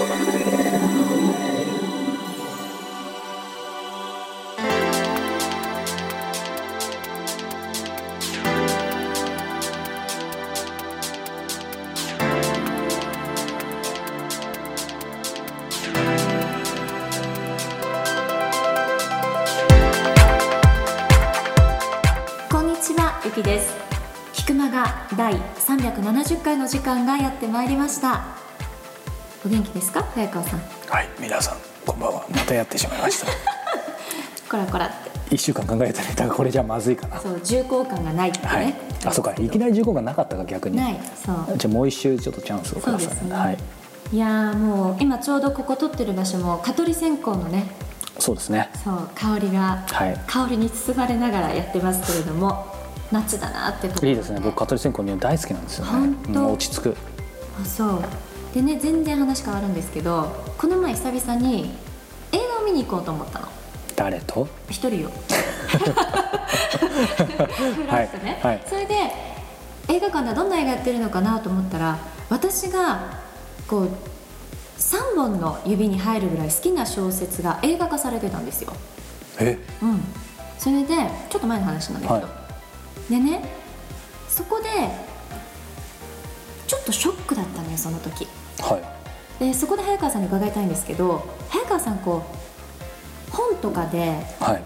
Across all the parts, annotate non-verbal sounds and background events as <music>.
こんにちはゆきです。菊間が第370回の時間がやってまいりました。お元気ですか？早川さん。はい皆さんこんばんは。またやってしまいました。<laughs> こらこらって。一週間考えたネタがこれじゃまずいかな。そう重厚感がないってね、はい。あそうか。い。きなり15がなかったか逆に。ない。そう。じゃあもう一周ちょっとチャンスをください。そうですね。はい。いやーもう今ちょうどここ撮ってる場所も蚊取り線香のねそうですね。そう香りが、はい。香りに包まれながらやってますけれども夏だなってところいいですね。僕蚊取り線香に大好きなんですよね。落ち着く。あそうでね全然話変わるんですけどこの前久々に映画を見に行こうと思ったの。誰と？一人よ。フラッとね、はい。はいそれで映画館ではどんな映画やってるのかなと思ったら私がこう3本の指に入るぐらい好きな小説が映画化されてたんですよ。え？うん。それでちょっと前の話なんだけど、はでねそこでちょっとショックだったのよその時はい。でそこで早川さんに伺いたいんですけど早川さんこう本とかではい。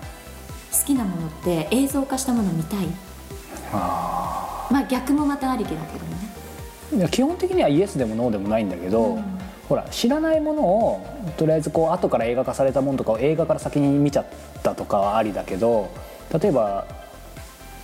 好きなものって映像化したもの見たい？あまあ逆もまたありきだけどね。ーいや基本的にはイエスでもノーでもないんだけど、うん。ほら知らないものをとりあえずこう後から映画化されたものとかを映画から先に見ちゃったとかはありだけど例えば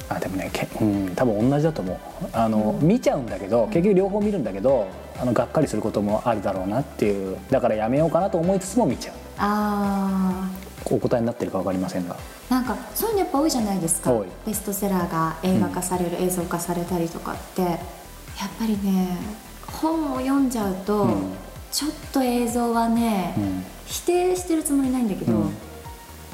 あでもねけ、うん、多分同じだと思う。あの、見ちゃうんだけど結局両方見るんだけどあのがっかりすることもあるだろうなっていうだからやめようかなと思いつつも見ちゃう。あお答えになってるか分かりませんが。ーなんかそういうのやっぱ多いじゃないですか。ベストセラーが映画化される、映像化されたりとかって。やっぱりね本を読んじゃうと、うん。ちょっと映像はね、うん。否定してるつもりないんだけど、うん。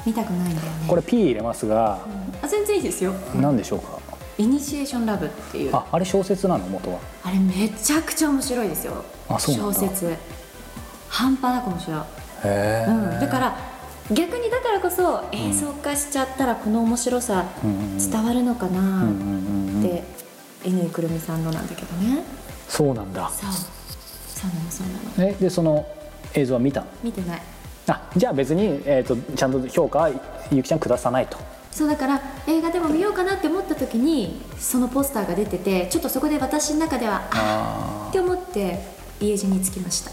見たくないんだよね。これ P 入れますが。うん。あ全然いいですよ。何でしょうか？イニシエーションラブっていう。あああれ小説なの？元は。れめちゃくちゃ面白いですよ。あそう小説。半端なく面白い、へえ、うん、だから逆にだからこそ映像化しちゃったらこの面白さ伝わるのかなって乾くるみさんのなんだけどね。そうなんだ。そう。そうなのそうなの。えでその映像は見たの？見てない。あじゃあ別に、えー、とちゃんと評価はゆきちゃん下さないとそうだから映画でも見ようかなって思った時にそのポスターが出ててちょっとそこで私の中ではああって思って家路に着きました。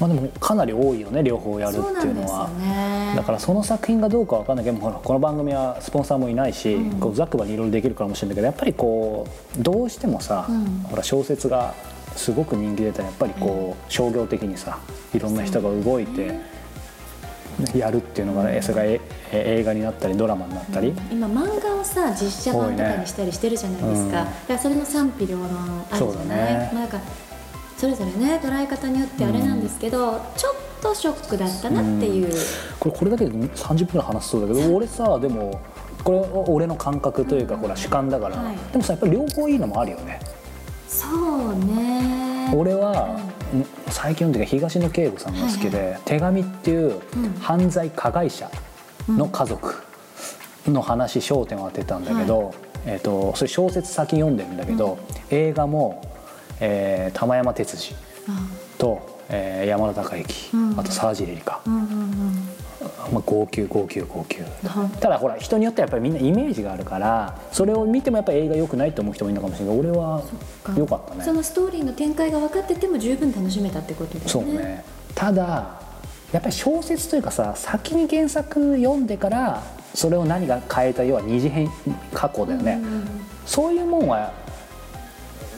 まあでもかなり多いよね両方やるっていうのは。ね。だからその作品がどうかわかんないけどこの番組はスポンサーもいないし、うん。こうざっくばにいろいろできるかもしれないけどやっぱりこうどうしてもさ、うん。ほら小説がすごく人気出たらやっぱりこう商業的にさいろんな人が動いてやるっていうのが、ね、それがええ映画になったりドラマになったり、今漫画をさ実写版とかにしたりしてるじゃないですか、ね。うん。だからそれの賛否両論あるじゃない、ね。まあ、なんかそれぞれね捉え方によってあれなんですけど、ちょっとショックだったなっていう、これこれだけで30分ぐらい話しそうだけど俺さでもこれ俺の感覚というか、ほら主観だから、はい。でもさやっぱり両方いいのもあるよね。そうね。俺は、ん最近読んでる東野圭吾さんが好きで「手紙」っていううん。犯罪加害者の家族の話焦点を当てたんだけど、えー、とそれ小説先読んでるんだけど、映画も、えー玉山哲司あと、えー山田孝之、うん。あと沢尻エリカ、うんうんうんまあ、号泣号泣号泣。ただほら人によってはやっぱりみんなイメージがあるからそれを見てもやっぱり映画良くないと思う人もいるのかもしれない俺は良かったね。そのストーリーの展開が分かってても十分楽しめたってことだよね。そうね。ただやっぱり小説というかさ先に原作読んでからそれを何が変えた要は二次編過去だよね、うんうんそういうもんは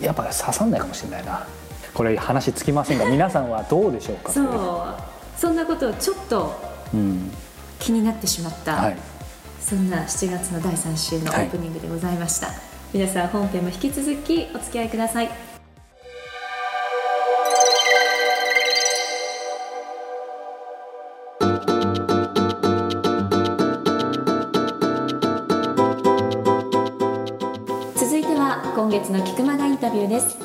やっぱ刺さんないかもしれないな。これ話つきませんが皆さんはどうでしょうかそう。そんなことをちょっとうん気になってしまった、はい。そんな7月の第3週のオープニングでございました、皆さん本編も引き続きお付き合いください。続いては今月の菊間がインタビューです。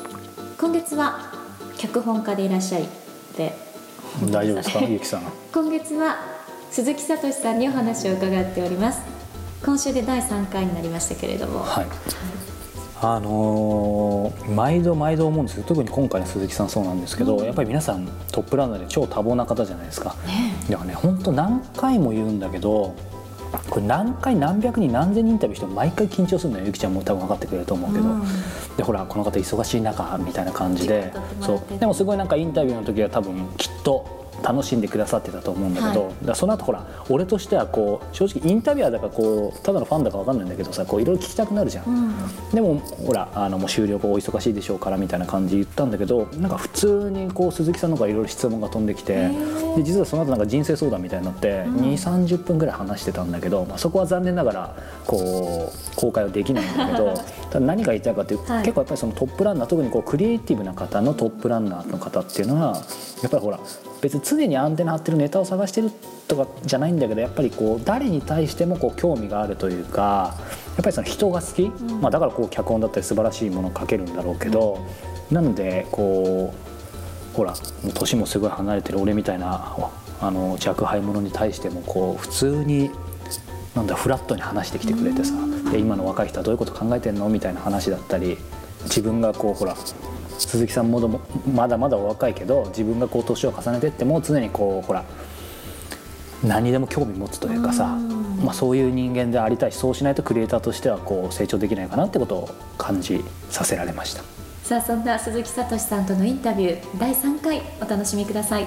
今月は脚本家でいらっしゃい。で大丈夫ですか？<laughs> ゆきさん。今月は鈴木聡さんにお話を伺っております。今週で第3回になりましたけれども。はい。あのー毎度毎度思うんですけど特に今回の鈴木さんそうなんですけど、やっぱり皆さんトップランナーで超多忙な方じゃないですか。ね。だからね本当何回も言うんだけどこれ何回何百人何千人インタビューしても毎回緊張するのよゆきちゃんも多分分かってくれると思うけど、うん。でほらこの方忙しい中みたいな感じで。そう。でもすごいなんかインタビューの時は多分きっと楽しんでくださってたと思うんだけど、はい。だその後ほら俺としてはこう正直インタビュアーだからこうただのファンだか分かんないんだけどさこういろいろ聞きたくなるじゃん。うん。でもほらあのもう終了後お忙しいでしょうからみたいな感じで言ったんだけどなんか普通にこう鈴木さんの方からいろいろ質問が飛んできてで実はその後なんか人生相談みたいになってうん。2 3 0分ぐらい話してたんだけど、まあ、そこは残念ながらこう公開はできないんだけど <laughs> ただ何が言いたいかというと、はい。結構やっぱりそのトップランナー特にこうクリエイティブな方のトップランナーの方っていうのはやっぱりほら別に常にアンテナ張ってるネタを探してるとかじゃないんだけどやっぱりこう誰に対してもこう興味があるというかやっぱりその人が好き、ん。まあ、だからこう脚本だったり素晴らしいものを書けるんだろうけど、なのでこうほらもう年もすごい離れてる俺みたいなあの若輩者に対してもこう普通になんだフラットに話してきてくれてさで今の若い人はどういうこと考えてんの？みたいな話だったり自分がこうほら鈴木さんもどもまだまだお若いけど自分がこう年を重ねてっても常にこうほら何にでも興味持つというかさ、うん。まあ、そういう人間でありたいしそうしないとクリエイターとしてはこう成長できないかなってことを感じさせられました。さあそんな鈴木聡さんとのインタビュー第3回お楽しみください。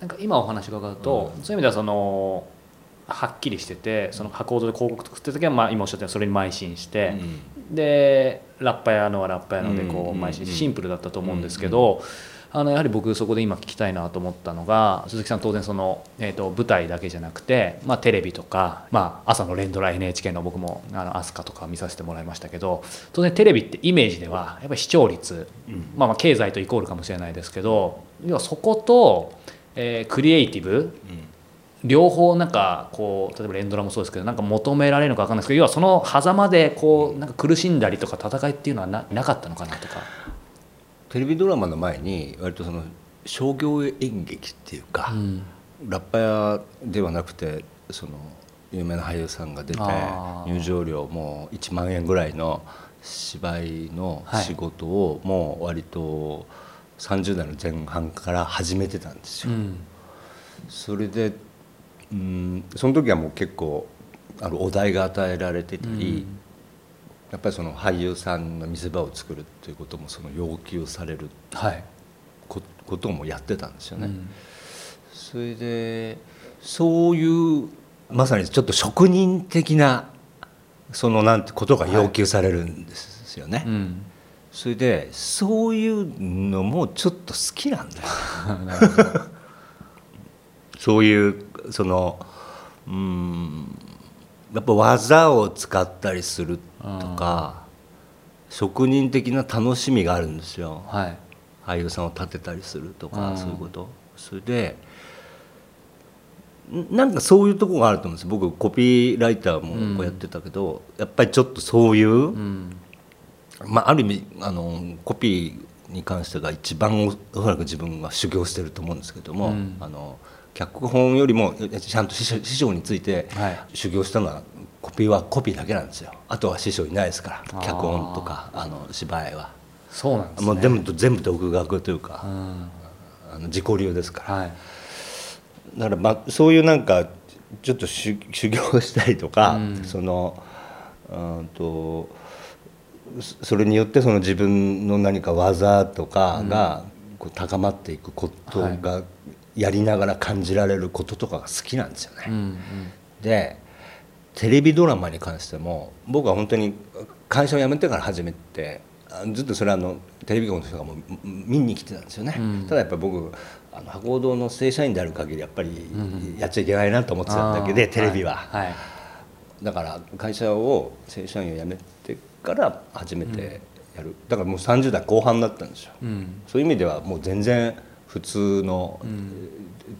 なんか今お話伺うと、そういう意味ではそのはっきりしててその加工で広告作ってる時はまあ今おっしゃったようにそれに邁進して、でラッパ屋のはラッパ屋のでこうんう邁進してシンプルだったと思うんですけど、あのやはり僕そこで今聞きたいなと思ったのが鈴木さん当然その、えー、と舞台だけじゃなくて、まあ、テレビとか、まあ、朝の連ドラ NHK の僕もあの飛鳥とか見させてもらいましたけど当然テレビってイメージではやっぱり視聴率、まあ、まあ経済とイコールかもしれないですけど要はそこと、えークリエイティブ両方なんかこう例えば連ドラもそうですけどなんか求められるのか分かんないですけど要はその狭間でこうなんか苦しんだりとか戦いっていうのはななかったのかなとか。テレビドラマの前に割とその商業演劇っていうか、うんラッパ屋ではなくてその有名な俳優さんが出て入場料も1万円ぐらいの芝居の仕事をもう割と30代の前半から始めてたんですよ。うんそれでうん。その時はもう結構あのお題が与えられてたり、やっぱりその俳優さんが見せ場を作るっていうこともその要求されるはい。ここともやってたんですよね。うん。それでそういうまさにちょっと職人的なそのなんてことが要求されるんですよね。うん。それでそういうのもちょっと好きなんだ <laughs> <laughs> そういうそのうんやっぱ技を使ったりするとか職人的な楽しみがあるんですよ。はい。俳優さんを立てたりするとかうん。そういうこと。それでんなんかそういうところがあると思うんです僕コピーライターもこうやってたけど、やっぱりちょっとそういう、うん。まあ、ある意味あのコピーに関してが一番おおそらく自分が修行してると思うんですけども、うん。あの脚本よりもちゃんと師匠についてはい。修行したのはコピーはコピーだけなんですよ。あとは師匠いないですから脚本とかあの芝居は、そうなんですね。もう全部全部独学というか、うん。あの自己流ですから。はい。だから、まあ、そういうなんかちょっと修修行したりとか、うん。そのうんとそそれによってその自分の何か技とかがこう高まっていくことがやりながら感じられることとかが好きなんですよね。うんうん。でテレビドラマに関しても僕は本当に会社を辞めてから始めてあずっとそれはあのテレビ局の人がもう見に来てたんですよね、うん。ただやっぱり僕あの博報堂の正社員である限りやっぱりやっちゃいけないなと思ってただけで、テレビは、はい。だから会社を正社員を辞めてから初めてやる、だからもう30代後半だったんですよ、うん。そういう意味ではもう全然普通の、ん。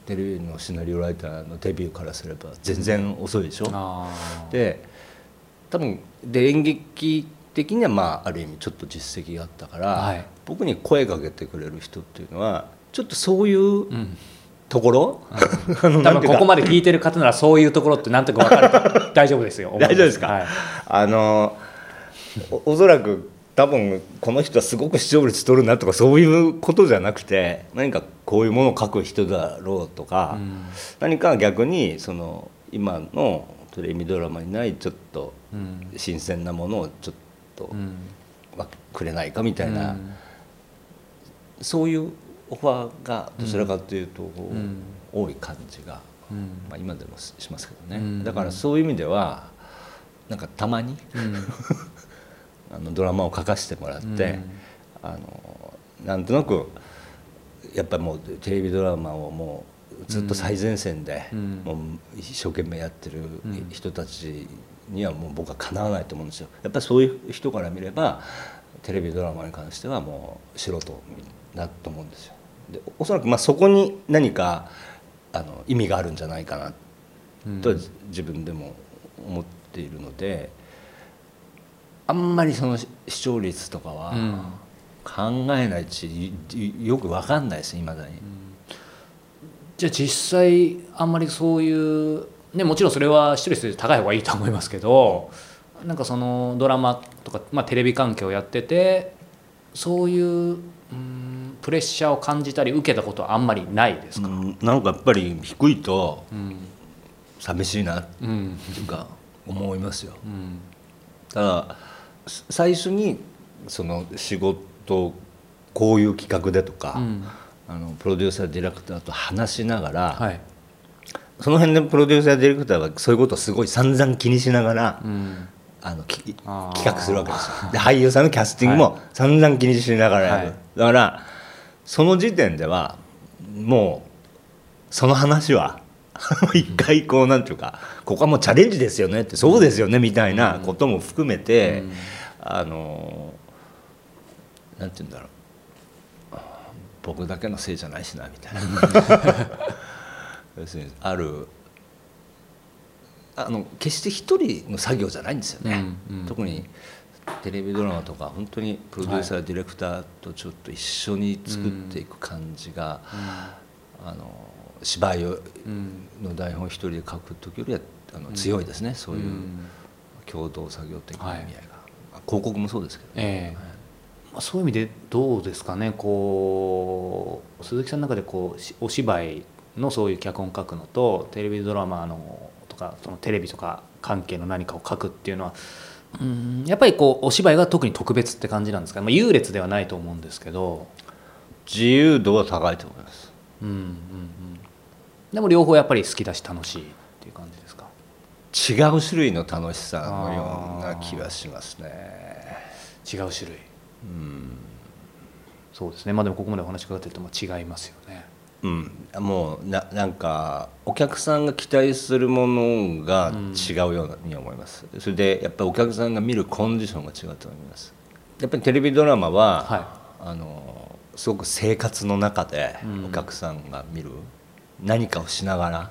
テレビのシナリオライターのデビューからすれば全然遅いでしょ、あー。で多分で演劇的にはまあある意味ちょっと実績があったから、はい。僕に声かけてくれる人っていうのはちょっとそういううん。ところ、<laughs> あの多なんていうか。分ここまで聞いてる方ならそういうところってなんとか分かる <laughs> 大丈夫ですよ。大丈夫ですか、はい。あのおおそらく多分この人はすごく視聴率取るなとかそういうことじゃなくて何かこういうものを書く人だろうとか、うん。何か逆にその今のテレビドラマにないちょっとうん新鮮なものをちょっと、くれないかみたいな、うん。そういうオファーがどちらかというと、ん。多い感じが、うん。まあ、今でもししますけどね、うん。だからそういう意味ではなんかたまにうん <laughs> あのドラマを書かせてもらって、うん。あのなんとなくやっぱりもうテレビドラマをもうずっと最前線で、うん。もう一生懸命やってるん。人たちにはもう僕はかなわないと思うんですよ。やっぱりそういう人から見ればテレビドラマに関してはもう素人だと思うんですよ。でおそらくまあそこに何かあの意味があるんじゃないかなうん。とは自分でも思っているのであんまりその視聴率とかはうん。考えないしよく分かんないですいまだに。じゃあ実際あんまりそういうねもちろんそれは視聴率高い方がいいと思いますけどなんかそのドラマとか、まあ、テレビ関係をやっててそういううんプレッシャーを感じたり受けたことはあんまりないですか、うん。なんかやっぱり低いとうん。寂しいなっうん。ていうか思いますよ。うん。ただす最初にその仕事こういう企画でとか、うん。あのプロデューサーディレクターと話しながら、はい。その辺でプロデューサーディレクターはそういうことをすごい散々気にしながら、うん。あの企画するわけですよ。で俳優さんのキャスティングも散々気にしながらやる、はい。だからその時点ではもうその話は <laughs> 一回こうなんていうかここはもうチャレンジですよねってそうですよねみたいなことも含めて、うん。あのなんて言うんだろう。僕だけのせいじゃないしなみたいな。<laughs> 要するにあるあの決して一人の作業じゃないんですよね、うんうん。特にテレビドラマとか本当にプロデューサー、ディレクターとちょっと一緒に作っていく感じが、あの芝居の台本一人で書く時よりはあの強いですね、そういううん。共同作業的な意味合いが、まあ広告もそうですけど、ええ。まあ、そういう意味でどうですかね。こう鈴木さんの中でこうしお芝居のそういう脚本書くのとテレビドラマのとかそのテレビとか関係の何かを書くっていうのはうんやっぱりこうお芝居が特に特別って感じなんですか、まあ、優劣ではないと思うんですけど、自由度は高いと思います。うんうんうん、でも両方やっぱり好きだし楽しいっていう感じですか？違う種類の楽しさのような気がしますね。違う種類。そうですね。まあでもここまでお話伺ってるとまあ違いますよね。うん、もうななんかお客さんが期待するものが違うように思います、それでやっぱりお客さんが見るコンディションが違うと思います。やっぱりテレビドラマは、はあのすごく生活の中でうん。お客さんが見る、何かをしながら。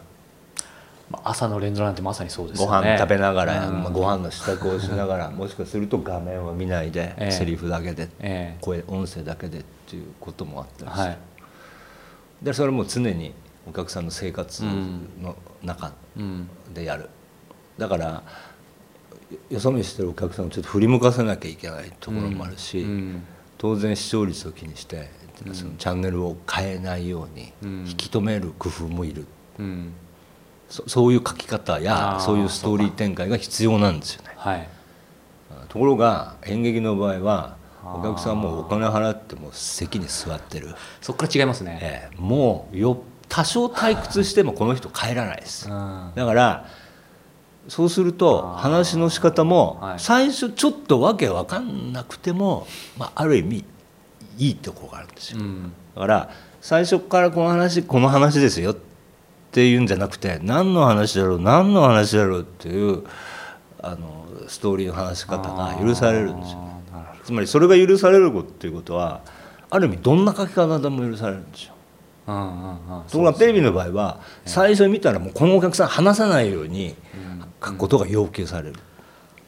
まあ、朝の連ドラなんてまさにそうですね。飯食べながら、うん。まあ、ご飯の支度をしながら <laughs> もしかすると画面を見ないで、ええ。セリフだけで、ええ。声音声だけでっていうこともあったりして、はい。でそれも常にお客さんの生活の中うん。でやる、だからよよそ見してるお客さんをちょっと振り向かせなきゃいけないところもあるし、うん。当然視聴率を気にして、そのチャンネルを変えないようにうん。引き止める工夫もいる、うん。そそういう書き方やそういうストーリー展開が必要なんですよね。はい。ところが演劇の場合はお客さんもお金払っても席に座ってる、そこから違いますね、ええ。もうよ多少退屈してもこの人帰らないです。うん。だからそうすると話の仕方もはい。最初ちょっとわけわかんなくても、まあ、ある意味いいところがあるんですよ。うん。だから最初からこの話この話ですよっていうんじゃなくて何の話だろう何の話だろうっていうあのストーリーの話し方が許されるんですよ。あーなるほど。つまりそれが許されるっていうことはある意味どんな書き方でも許されるんですよ。うんうんうん。ところがテレビの場合は最初見たらもうこのお客さん話さないように書くことが要求される。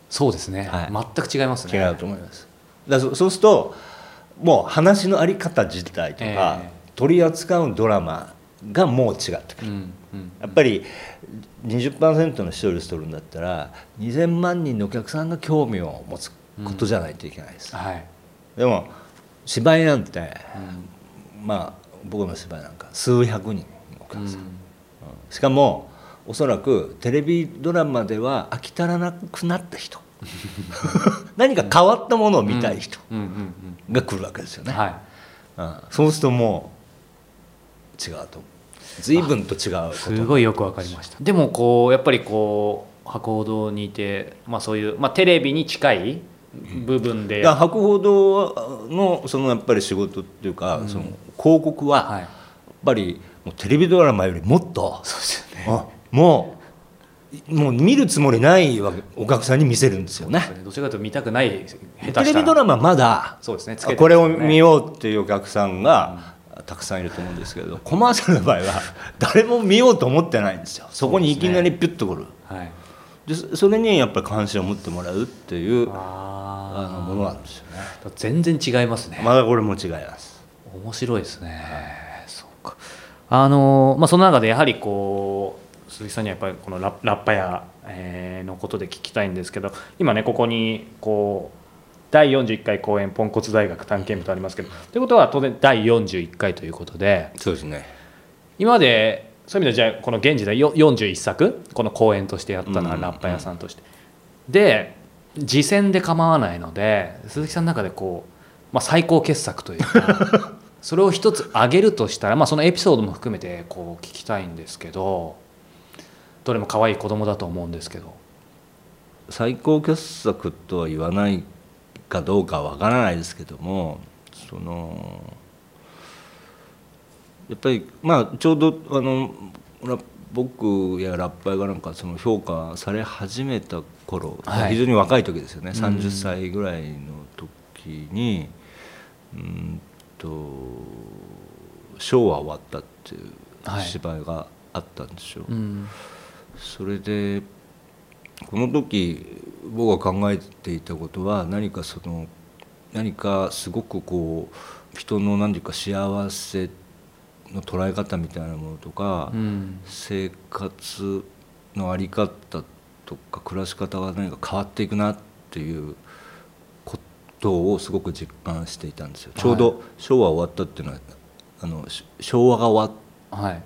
そうですね、はい。全く違いますね。違うと思います。だそうするともう話のあり方自体とか、え取り扱うドラマがもう違ってくる、うんうんやっぱり20%の視聴率取るんだったら2000万人のお客さんが興味を持つことじゃないといけないです、はい、でも芝居なんて、まあ僕の芝居なんか数百人のお客さん、うん。しかもおそらくテレビドラマでは飽き足らなくなった人。<laughs> 何か変わったものを見たい人。うんうんが来るわけですよね、うんはい。うん。そうするともう違うと。随分と違うすごいよくわかりました。でもこうやっぱりこう博報堂にいて、まあ、そういう、まあ、テレビに近い部分で、いや博報堂のそのやっぱり仕事っていうか、その広告ははい。やっぱりもうテレビドラマよりもっとそうですよね。あもうもう見るつもりないわけお客さんに見せるんですよね。どちらかというと見たくない下手した。らテレビドラマまだそうですね。つけてこれを見ようっていうお客さんがたくさんいると思うんですけどコマーシャルの場合は <laughs> 誰も見ようと思ってないんですよ。そこにいきなりピュッとくる。はい。でそそれにやっぱり関心を持ってもらうっていうああのものなんですよね。あ全然違いますね。まだこれも違います。面白いですね、そうか。あのまあその中でやはりこう鈴木さんにはやっぱりこのララッパ屋、えーのことで聞きたいんですけど今ねここにこう第41回公演ポンコツ大学探検部とありますけどということは当然第41回ということでそうですね。今までそういう意味ではじゃあこの現時代よ41作この公演としてやったのはうんラッパ屋さんとして、で次戦で構わないので鈴木さんの中でこう、まあ、最高傑作というか <laughs> それを一つ挙げるとしたら、まあ、そのエピソードも含めてこう聞きたいんですけどどれも可愛い子供だと思うんですけど。最高傑作とは言わないかどうかはわからないですけどもそのやっぱりまあちょうどあのラ僕やラッパーがなんかその評価され始めた頃、はい。非常に若い時ですよね。うん。30歳ぐらいの時にうんと「ショーは終わった」っていうはい。芝居があったんですよ。うんそれでこの時僕が考えていたことは何かその何かすごくこう人の何か幸せの捉え方みたいなものとか、うん。生活の在り方とか暮らし方が何か変わっていくなっていうことをすごく実感していたんですよ。ちょうど昭和終わったっていうのはあのし昭和が終わっはい。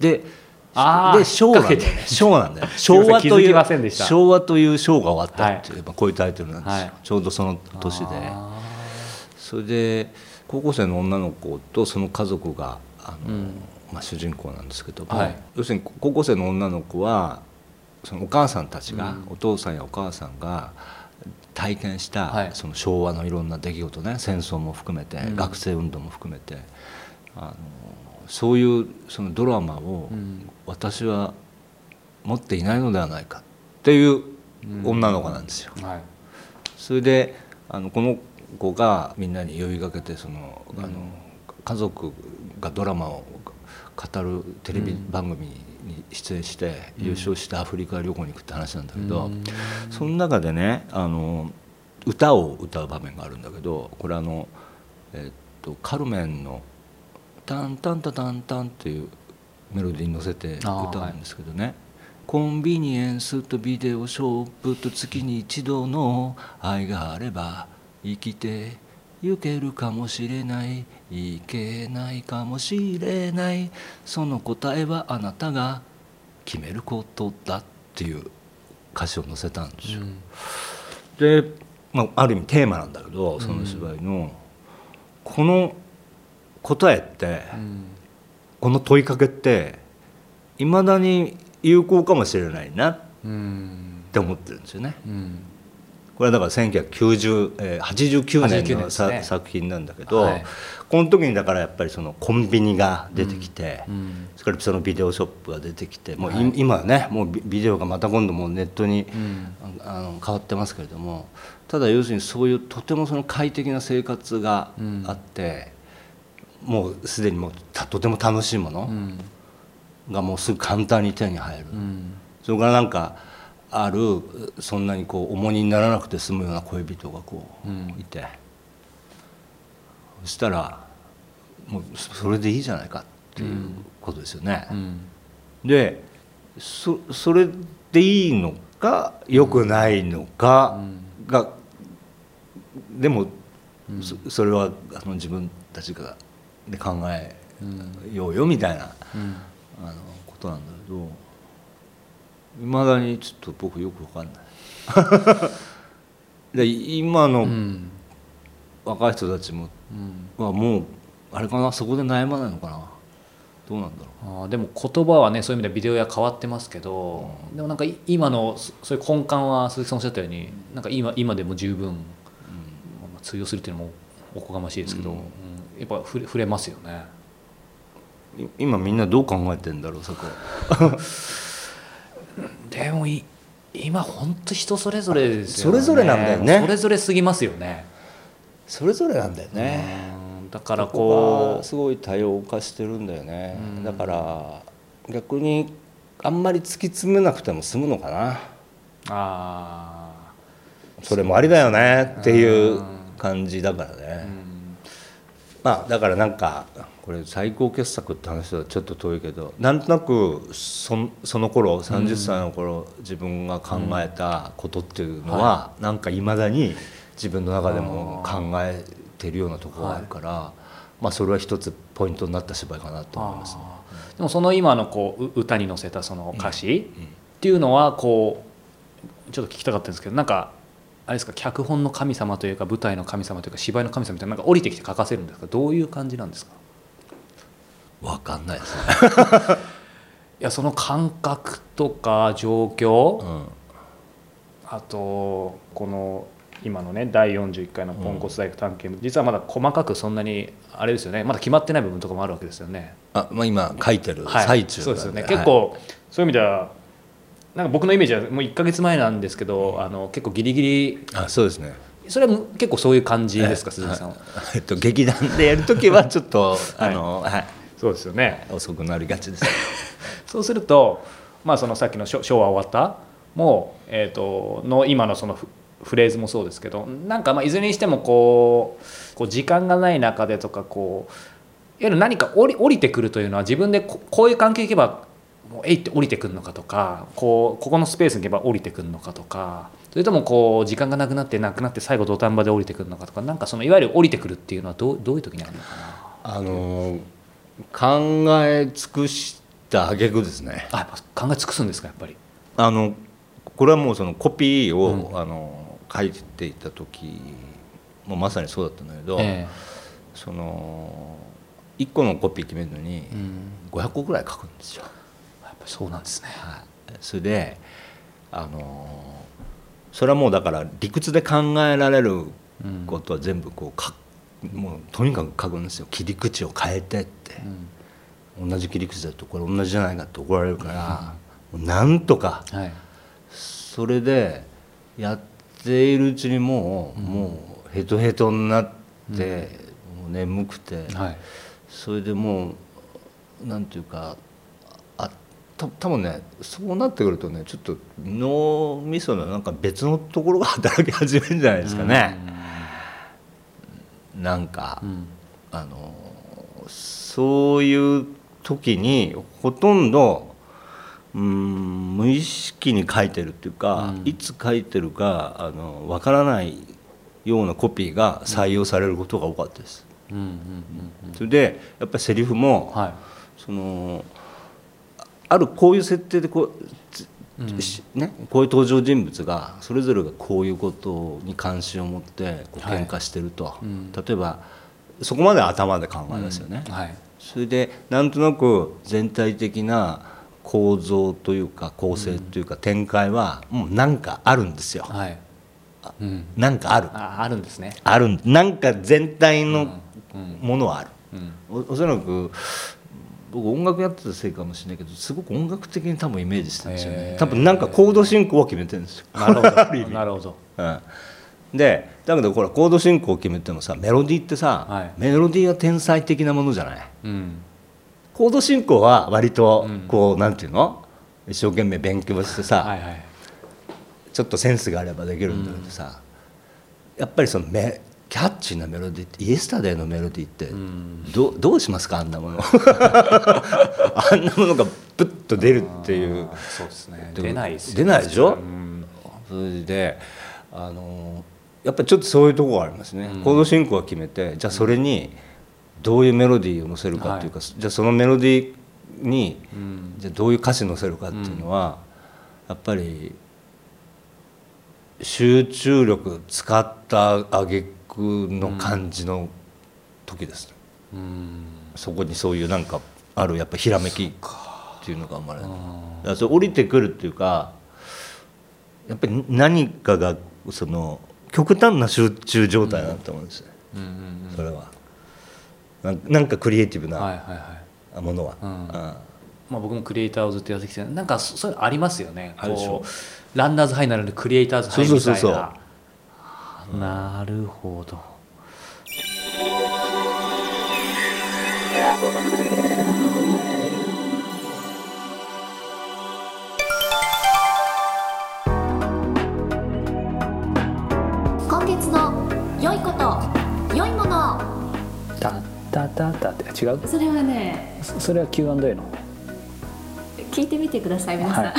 でで昭和なんだよ引っ掛ね昭和なんだよ <laughs> 昭和という昭和という章が終わったっていう、まあこういうタイトルなんですよ、はい。ちょうどその年で。あそれで高校生の女の子とその家族があの、うん。まあ、主人公なんですけども、はい。要するに高校生の女の子はそのお母さんたちが、うん。お父さんやお母さんが体験した、はい。その昭和のいろんな出来事ね。戦争も含めて、うん。学生運動も含めてあのそういうそのドラマをうん私は持っていないのではないかっていう女の子なんですよ。ーはい。それであのこの子がみんなに呼びかけてその、あの家族がドラマを語るテレビ番組に出演して、優勝してアフリカ旅行に行くって話なんだけど、うん。その中でねあの歌を歌う場面があるんだけどこれあの、えっとカルメンの「タンタンタタンタン」っていうメロディーに乗せて歌うんですけどね、コンビニエンスとビデオショップと月に一度の愛があれば生きて行けるかもしれないいけないかもしれないその答えはあなたが決めることだっていう歌詞を載せたんですよ。で、まあ、ある意味テーマなんだけどその芝居の、この答えって、うん。この問いかけっていまだに有効かもしれないなっうん。て思ってるんですよね。うん。これはだから1990、えー、89 89年のさ作品なんだけど、はい。この時にだからやっぱりそのコンビニが出てきて、うん。それからそのビデオショップが出てきてもうい、はい。今はねもうビビデオがまた今度もうネットに、ん。あの変わってますけれどもただ要するにそういうとてもその快適な生活があって、もうすでにもうたとても楽しいものうん。がもうすぐ簡単に手に入る、うん。それからなんかあるそんなにこう重荷にならなくて済むような恋人がこういて、そしたらもうそれでいいじゃないかっていうことですよね。うん。でそそれでいいのか良くないのかが、でも、そそれはあの自分たちがで考えようよみたいな、うん。あのことなんだけどいまだにちょっと僕よく分かんない。<laughs> で今のうん。若い人たちも、うん。はもうあれかなそこで悩まないのかな。どうなんだろう。あーでも言葉はねそういう意味ではビデオや変わってますけど、でもなんかい今のそそういう根幹は鈴木さんおっしゃったようになんか今今でも十分、まあ通用するっていうのもおこがましいですけど、うんやっぱ触れ触れますよね。い今みんなどう考えてんだろうそこ <laughs> でもい今本当人それぞれですよね。それぞれなんだよね。それぞれすぎますよね。それぞれなんだよね、うんだからそここがすごい多様化してるんだよね、だから逆にあんまり突き詰めなくても済むのかな。うあそれもありだよねっていう感じだからね、まあだからなんかこれ最高傑作って話はちょっと遠いけどなんとなくそんその頃30歳の頃、自分が考えたことっていうのは、なんかいまだに自分の中でも考えてるようなところがあるから、まあそれは一つポイントになった芝居かなと思います。ね。でもその今のこうう歌に乗せたその歌詞っていうのはこうちょっと聞きたかったんですけどなんかあれですか脚本の神様というか舞台の神様というか芝居の神様みたいななんか降りてきて書かせるんですか？どういう感じなんですか？わかんないですね。<laughs> いやその感覚とか状況、うん。あとこの今のね第41回のポンコツ大学探検部、実はまだ細かくそんなにあれですよねまだ決まってない部分とかもあるわけですよね。あまあ今書いてるはい。最中そうですよね、なんで結構そういう意味ではなんか僕のイメージはもう1か月前なんですけど、あの結構ギリギリはいあそうですね。それは結構そういう感じですか、鈴木さんは？えっと劇団でやるときはちょっと <laughs> あのはいそうですよね遅くなりがちです。<laughs> そうすると、まあ、そのさっきのショ「ショーは終わった」も、えー、との今のそのフフレーズもそうですけどなんかまあいずれにしてもこうこう時間がない中でとかこういわゆる何か降り降りてくるというのは自分でここういう関係いけばもうえいって降りてくるのかとかこうここのスペースに行けば降りてくるのかとかそれともこう時間がなくなってなくなって最後土壇場で降りてくるのかとかなんかそのいわゆる降りてくるっていうのはどうどういう時にあるのかな？あの考え尽くした挙句ですね。あやっぱ考え尽くすんですかやっぱり。あのこれはもうそのコピーを、あの書いていた時もまさにそうだったんだけど、えその1個のコピー決めるのにえうん500個ぐらい書くんですよ。やっぱりそうなんですね。はい、それであのそれはもうだから理屈で考えられることは全部こうかもうとにかく書くんですよ。切り口を変えてって、同じ切り口だとこれ同じじゃないかって怒られるから、もうなんとかはい。それでやっているうちにもう、もうヘトヘトになって、もう眠くて、はい。それでもうなんていうかあた多分ねそうなってくるとねちょっと脳みそのなんか別のところが働き始めるんじゃないですかね。なんか、うん。あのそういう時にほとんどうん無意識に書いてるっていうか、うんいつ書いてるかあの分からないようなコピーが採用されることが多かったです。それでやっぱりセリフも、うん。はい。そのあるこういう設定でこうつうんしね、こういう登場人物がそれぞれがこういうことに関心を持ってこうはい喧嘩してると、うん例えばそこまでは頭で考えますよね、はい。それでなんとなく全体的な構造というか構成というか展開はもうなんかあるんですよ、はい。うん。なんかあるあ、あるんですね。あるなんか全体のうん。ものはある、うん。おおそらく僕音楽やってたせいかもしれないけどすごく音楽的に多分イメージしてるんですよね。多分なんかコード進行は決めてるんですよ、なるほど。なるほど。うん、でだけどほらコード進行を決めてもさメロディーってさ、はい。メロディーは天才的なものじゃない？うん。コード進行は割とうん。こう、なんていうの？一生懸命勉強してさ、はいはい。ちょっとセンスがあればできるんだけどさ、やっぱりそのメキャッチーなメロディーってイエスタデーのメロディーってど,、うどうしますか？あんなもの。<laughs> あんなものがプッと出るっていう。そうですね。出ないですよ出ないでしょ？うん。それであのやっぱりちょっとそういうところがありますね、コード進行は決めてじゃあそれにどういうメロディーを乗せるかっていうか、じゃあそのメロディーにうん。じゃあどういう歌詞乗せるかっていうのは、やっぱり集中力使った挙句の感じの時です、うんそこにそういうなんかあるやっぱひらめきっていうのが生まれる。だからそれ降りてくるっていうかやっぱり何かがその極端な集中状態だなと思うんですよ、うんうんそれは。なんかクリエイティブなはいはいものは、うん。うん。まあ、僕もクリエイターをずっとやってきてなんかそそういうのありますよね。あるでしょ。ランナーズハイなのでクリエイターズハイみたいななるほど。今月の良いこと良いものタッタタタって違う？それはねそそれは Q&A の？聞いてみてください皆さん、は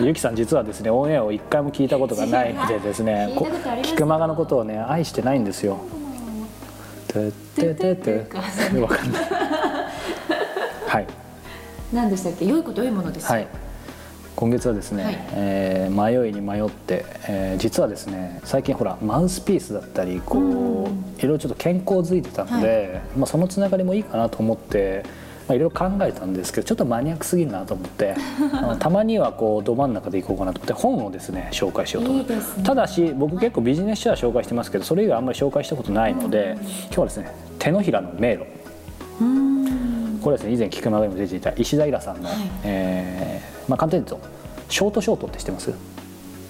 い、ゆきさん実はですねオンエアを一回も聞いたことがないのでですね <laughs> 聞いたことあります菊間がのことをね愛してないんですよ。てってってって。<laughs> わかんない。はい。何でしたっけ？良いこと良いものです。よはい。今月はですね、はい。えー迷いに迷って、えー実はですね最近ほらマウスピースだったりこう、うん。いろいろちょっと健康づいてたので、まあ、そのつながりもいいかなと思って。まあ、いろいろ考えたんですけどちょっとマニアックすぎるなと思って <laughs> たまにはこうど真ん中でいこうかなと思って本をですね紹介しようと思って。ね。ただし僕結構ビジネス書は紹介してますけどそれ以外あんまり紹介したことないので今日はですね手のひらの迷路。これはですね以前菊間がにも出ていた石田イラさんの、はい。えーまあ、簡単に言うとショートショートって知ってます？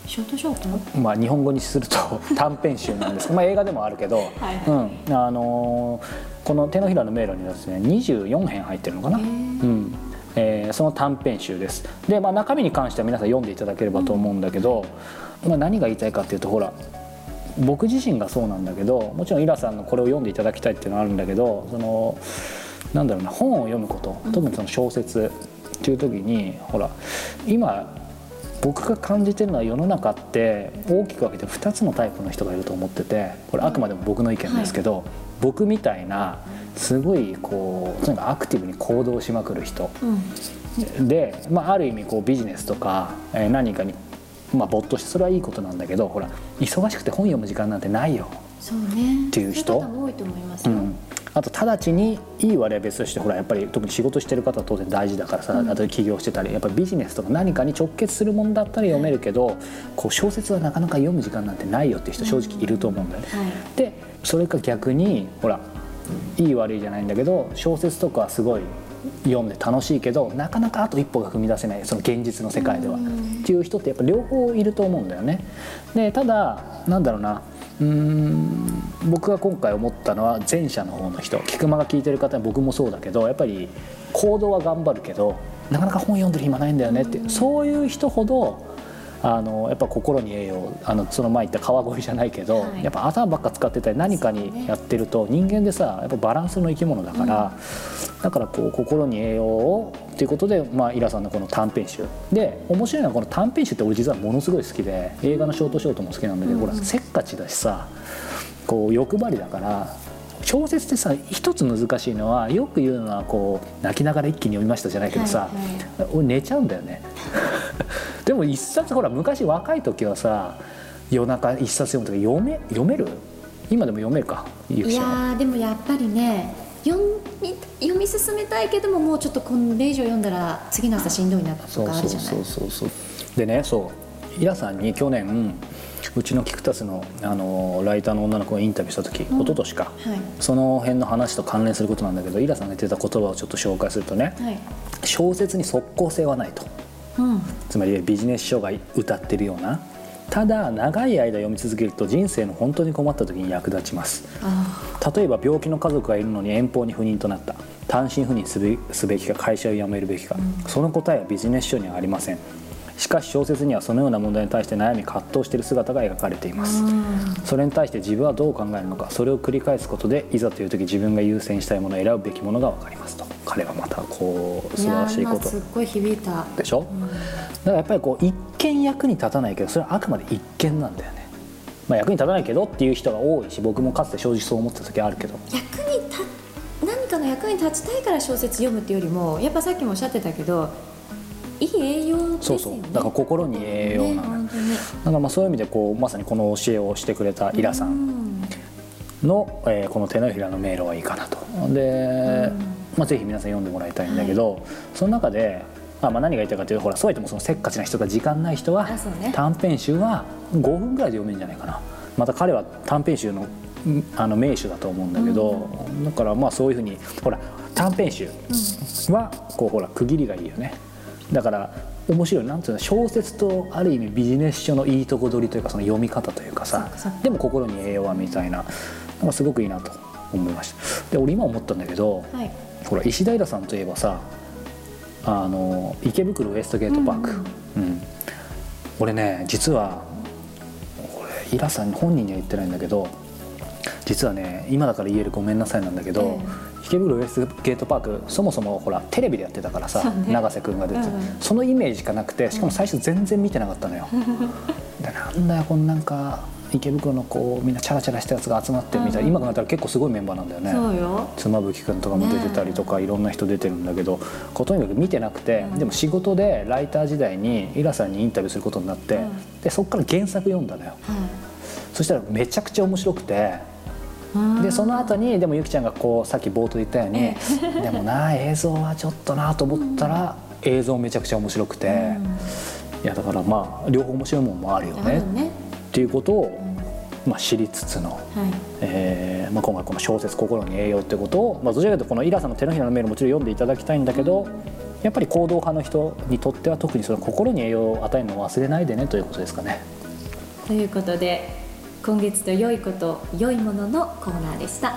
ショートショート？まあ、日本語にすると短編集なんです。けど、まあ、映画でもあるけど、はい。うん。あのーこの「手のひらの迷路」にはですね24編入ってるのかな、うん。えーその短編集です。で、まあ、中身に関しては皆さん読んでいただければと思うんだけど、まあ、何が言いたいかっていうとほら僕自身がそうなんだけどもちろんイラさんのこれを読んでいただきたいっていうのはあるんだけどそのなんだろうな本を読むこと特にその小説っていう時にほら今僕が感じてるのは世の中って大きく分けて2つのタイプの人がいると思っててこれあくまでも僕の意見ですけど、僕みたいなすごいこうとにかくアクティブに行動しまくる人。うん。で、まあ、ある意味こうビジネスとか、えー何かに、まあ、没頭してそれはいいことなんだけどほら忙しくて本読む時間なんてないよ。そうね。っていう人。いと思いますよ、うん、あと直ちにいい悪いは別としてほらやっぱり特に仕事してる方は当然大事だからさ、あと起業してたりやっぱりビジネスとか何かに直結するものだったら読めるけどこう小説はなかなか読む時間なんてないよっていう人正直いると思うんだよね。はい。でそれか逆にほらいい悪いじゃないんだけど小説とかはすごい読んで楽しいけどなかなかあと一歩が踏み出せないその現実の世界では、っていう人ってやっぱ両方いると思うんだよね。でただなんだろうな。うーん僕が今回思ったのは前者の方の人。菊間が聞いてる方は僕もそうだけどやっぱり行動は頑張るけどなかなか本読んでる暇ないんだよねって。そういう人ほどあのやっぱ心に栄養あのその前言った川越じゃないけど、はい。やっぱ頭ばっか使ってたり何かにやってると人間でさやっぱバランスの生き物だから、だからこう心に栄養をっていうことで、まあ、イラさんのこの短編集。で面白いのはこの短編集って俺実はものすごい好きで映画のショートショートも好きなんだけど、ほらせっかちだしさこう欲張りだから小説ってさ一つ難しいのはよく言うのはこう泣きながら一気に読みましたじゃないけどさ、はい俺寝ちゃうんだよね。<laughs> でも一冊ほら昔若い時はさ夜中一冊読むとき読め読める？今でも読めるかいやーでもやっぱりね読み読み進めたいけどももうちょっとこれ以上読んだら次の朝しんどいなとかあるじゃない。そうそうそうそう。でねそう。イラさんに去年うちのキクタスのあのライターの女の子がインタビューした時、一昨年か、はい。その辺の話と関連することなんだけどイラさんが言ってた言葉をちょっと紹介するとね、はい。小説に即効性はないと。うん。つまりビジネス書が歌ってるような。ただ長い間読み続けると人生の本当に困った時に役立ちます。あ例えば病気の家族がいるのに遠方に不妊となった。単身赴任すべすべきか会社を辞めるべきか、その答えはビジネス書にはありませんしかし小説にはそのような問題に対して悩み葛藤している姿が描かれています。それに対して自分はどう考えるのかそれを繰り返すことでいざという時自分が優先したいものを選ぶべきものが分かりますと。彼はまたこう素晴らしいこと。すっごい響いた。でしょ、だからやっぱりこう一見役に立たないけどそれはあくまで一見なんだよね、まあ、役に立たないけどっていう人が多いし僕もかつて正直そう思ってた時あるけど。役に立何かの役に立ちたいから小説読むっていうよりもやっぱさっきもおっしゃってたけどいい栄養ね。そうそう。だから心に栄養なのよ、ねだからまあそういう意味でこうまさにこの教えをしてくれたイラさんの、えーこの手のひらの迷路はいいかなと。で、まあ、ぜひ皆さん読んでもらいたいんだけど、その中で、まあ、まあ何が言いたいかというとほらそうやってもそのせっかちな人が時間ない人はね。短編集は5分ぐらいで読めるんじゃないかな。また彼は短編集のんあの名手だと思うんだけど、だからまあそういうふうにほら短編集はこうほら区切りがいいよねだから面白いなんていうの小説とある意味ビジネス書のいいとこ取りというかその読み方というかさでも心に栄養はみたいななんかすごくいいなと思いました。で俺今思ったんだけど、はい。ほら石平さんといえばさあの池袋ウエストゲートパーク、うん。俺ね実は俺イラさん本人には言ってないんだけど実はね今だから言えるごめんなさいなんだけど、え池袋ウエストゲートパークそもそもほらテレビでやってたからさ、ね。永瀬君が出て、うんうん。そのイメージしかなくてしかも最初全然見てなかったのよ。でなんだよこのなんか池袋のこうみんなチャラチャラしたやつが集まってるみたいな、うん。うん今考えたら結構すごいメンバーなんだよね。そうよ。妻夫木君とかも出てたりとか、いろんな人出てるんだけどこうとにかく見てなくて、でも仕事でライター時代にイラさんにインタビューすることになって、うん。でそこから原作読んだのよ。はそしたらめちゃくちゃ面白くていでその後にでもゆきちゃんがこうさっき冒頭で言ったように <laughs> でもな映像はちょっとなと思ったら、映像めちゃくちゃ面白くて、いやだからまあ両方面白いもんもあるよねね。っていうことを、まあ、知りつつの。はい。えーまあ、今回この小説「心に栄養」ってことを、まあ、どちらかというとこのイラさんの手のひらのメールもちろん読んでいただきたいんだけどやっぱり行動派の人にとっては特にその心に栄養を与えるのを忘れないでねということですかね。ということで今月と良いこと良いもののコーナーでした。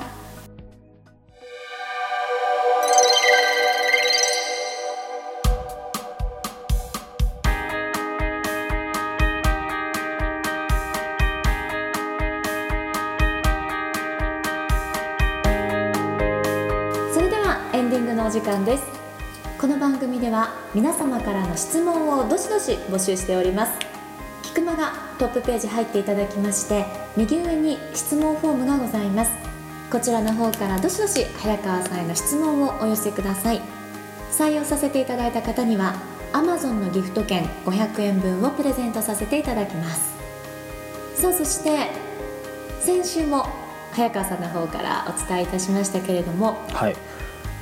それではエンディングのお時間です。この番組では皆様からの質問をどしどし募集しております。菊間がトップページ入っていただきまして右上に質問フォームがございます。こちらの方からどしどし早川さんへの質問をお寄せください。採用させていただいた方には Amazon のギフト券500円分をプレゼントさせていただきます。さあそして先週も早川さんの方からお伝えいたしましたけれども。はい。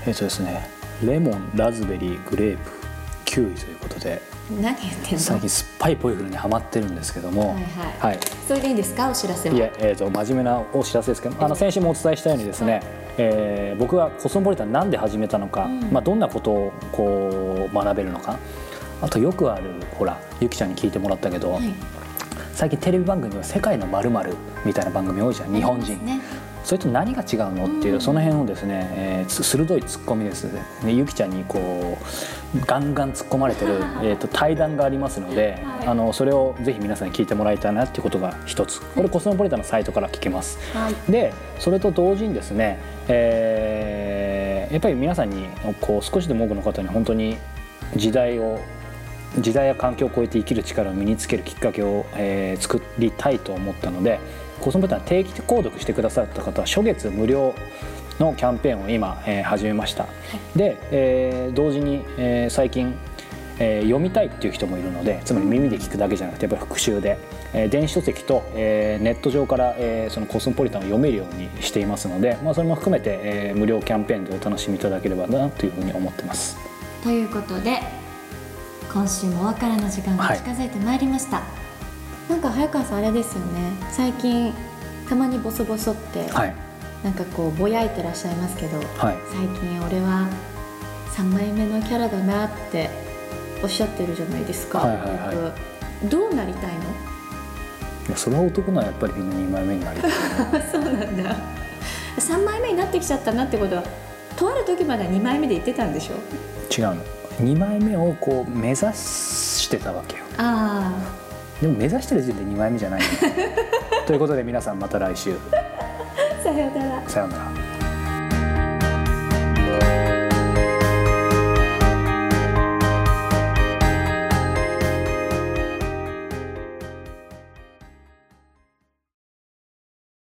えーとですねレモンラズベリーグレープ。キウイということで何言ってんの？最近酸っぱいポイフルにハマってるんですけどもはいはい。はい。それでいいんですか？お知らせは。いえ、えー、と真面目なお知らせですけどあの先週もお伝えしたようにですね、えー僕がコスモポリタンなんで始めたのか、うん。まあ、どんなことをこう学べるのかあとよくあるほらゆきちゃんに聞いてもらったけど、はい。最近テレビ番組は「世界のまるみたいな番組多いじゃん日本人、ねそれと何が違うのっていう、うん。その辺をですね、えーつ鋭いツッコミです。ねゆきちゃんにこうガンガン突っ込まれてるえーと対談がありますので、はいあのそれをぜひ皆さんに聞いてもらいたいなっていうことが一つ。これコスモポリタンのサイトから聞けます。はい。でそれと同時にですね、えーやっぱり皆さんにこう少しでも多くの方に本当に時代を時代や環境を超えて生きる力を身につけるきっかけを、えー作りたいと思ったのでコスモポリタン定期購読してくださった方は初月無料のキャンペーンを今、えー始めました。で、えー同時に、えー最近えー読みたいっていう人もいるのでつまり耳で聞くだけじゃなくてやっぱり復習で、えー電子書籍と、えーネット上から、えーそのコスモポリタンを読めるようにしていますので、まあ、それも含めて、えー無料キャンペーンでお楽しみいただければなというふうに思ってます。ということで今週もお別れの時間が近づいてまいりました、なんか早川さんあれですよね。最近たまにボソボソって、はい、なんかこうぼやいてらっしゃいますけどはい。最近俺は3枚目のキャラだなっておっしゃってるじゃないですか、はいはいはい。えっとどうなりたいの？いやそれは男のはやっぱりみんな2枚目になりたい。<laughs> そうなんだ。3枚目になってきちゃったなってことはとある時までは2枚目で言ってたんでしょ？違うの。2枚目をこう目指ししてたわけよ。あでも目指してる時点で2枚目じゃないよ <laughs> ということで皆さんまた来週。あさようなら。さようなら